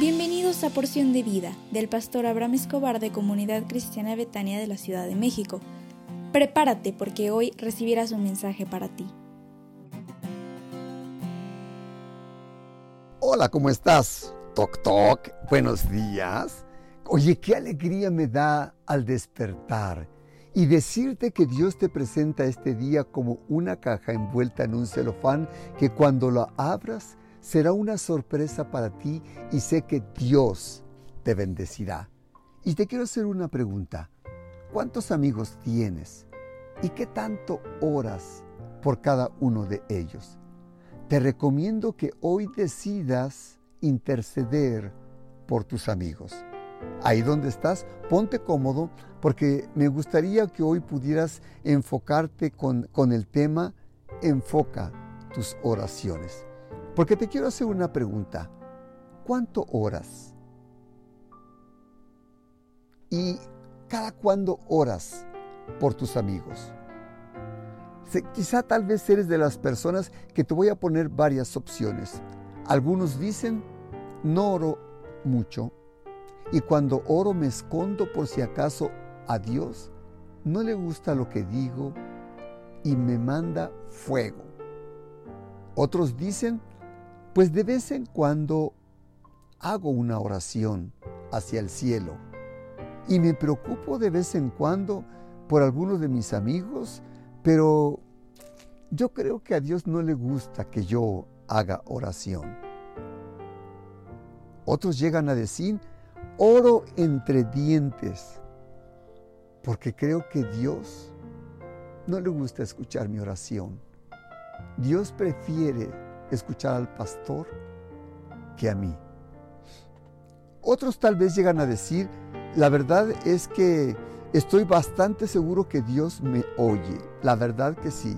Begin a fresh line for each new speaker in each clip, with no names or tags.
Bienvenidos a Porción de Vida del pastor Abraham Escobar de Comunidad Cristiana Betania de la Ciudad de México. Prepárate porque hoy recibirás un mensaje para ti.
Hola, ¿cómo estás? Toc toc, buenos días. Oye, qué alegría me da al despertar y decirte que Dios te presenta este día como una caja envuelta en un celofán que cuando la abras será una sorpresa para ti y sé que Dios te bendecirá. Y te quiero hacer una pregunta. ¿Cuántos amigos tienes? ¿Y qué tanto oras por cada uno de ellos? Te recomiendo que hoy decidas interceder por tus amigos. Ahí donde estás, ponte cómodo porque me gustaría que hoy pudieras enfocarte con, con el tema enfoca tus oraciones. Porque te quiero hacer una pregunta. ¿Cuánto oras? ¿Y cada cuándo oras por tus amigos? Quizá tal vez eres de las personas que te voy a poner varias opciones. Algunos dicen, no oro mucho y cuando oro me escondo por si acaso a Dios no le gusta lo que digo y me manda fuego. Otros dicen, pues de vez en cuando hago una oración hacia el cielo y me preocupo de vez en cuando por algunos de mis amigos, pero yo creo que a Dios no le gusta que yo haga oración. Otros llegan a decir, oro entre dientes, porque creo que Dios no le gusta escuchar mi oración. Dios prefiere escuchar al pastor que a mí. Otros tal vez llegan a decir, la verdad es que estoy bastante seguro que Dios me oye, la verdad que sí,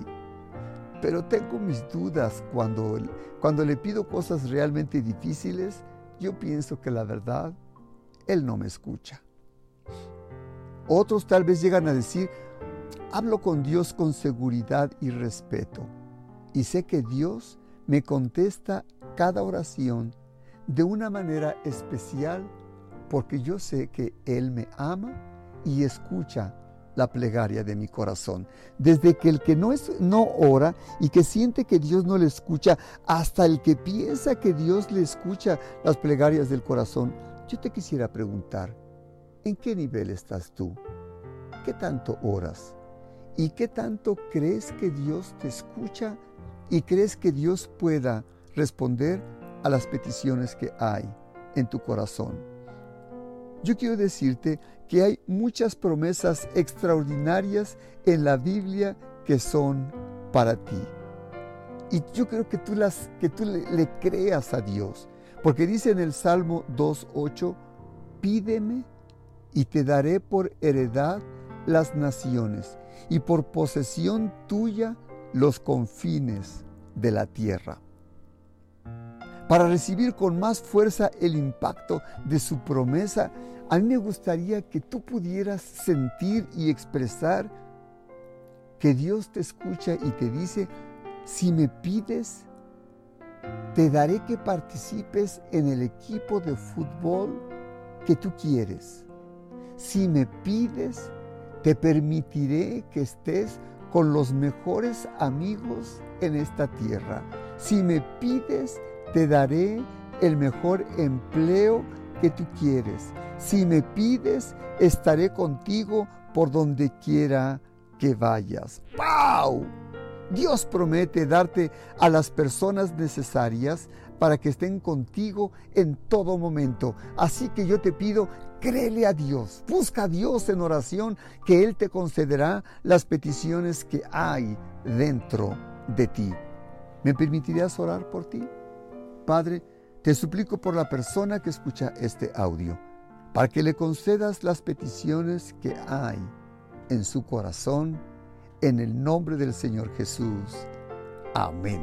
pero tengo mis dudas cuando, cuando le pido cosas realmente difíciles, yo pienso que la verdad, Él no me escucha. Otros tal vez llegan a decir, hablo con Dios con seguridad y respeto, y sé que Dios me contesta cada oración de una manera especial porque yo sé que Él me ama y escucha la plegaria de mi corazón. Desde que el que no, es, no ora y que siente que Dios no le escucha, hasta el que piensa que Dios le escucha las plegarias del corazón, yo te quisiera preguntar, ¿en qué nivel estás tú? ¿Qué tanto oras? ¿Y qué tanto crees que Dios te escucha y crees que Dios pueda responder a las peticiones que hay en tu corazón. Yo quiero decirte que hay muchas promesas extraordinarias en la Biblia que son para ti. Y yo creo que tú, las, que tú le, le creas a Dios, porque dice en el Salmo 2.8, pídeme y te daré por heredad las naciones y por posesión tuya los confines de la tierra. Para recibir con más fuerza el impacto de su promesa, a mí me gustaría que tú pudieras sentir y expresar que Dios te escucha y te dice, si me pides, te daré que participes en el equipo de fútbol que tú quieres. Si me pides, te permitiré que estés con los mejores amigos en esta tierra. Si me pides, te daré el mejor empleo que tú quieres. Si me pides, estaré contigo por donde quiera que vayas. ¡Wow! Dios promete darte a las personas necesarias para que estén contigo en todo momento. Así que yo te pido, créele a Dios, busca a Dios en oración, que Él te concederá las peticiones que hay dentro de ti. ¿Me permitirías orar por ti? Padre, te suplico por la persona que escucha este audio, para que le concedas las peticiones que hay en su corazón, en el nombre del Señor Jesús. Amén.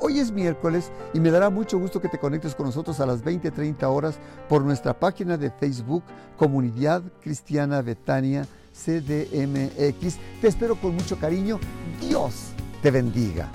Hoy es miércoles y me dará mucho gusto que te conectes con nosotros a las 20:30 horas por nuestra página de Facebook Comunidad Cristiana Betania CDMX. Te espero con mucho cariño. Dios te bendiga.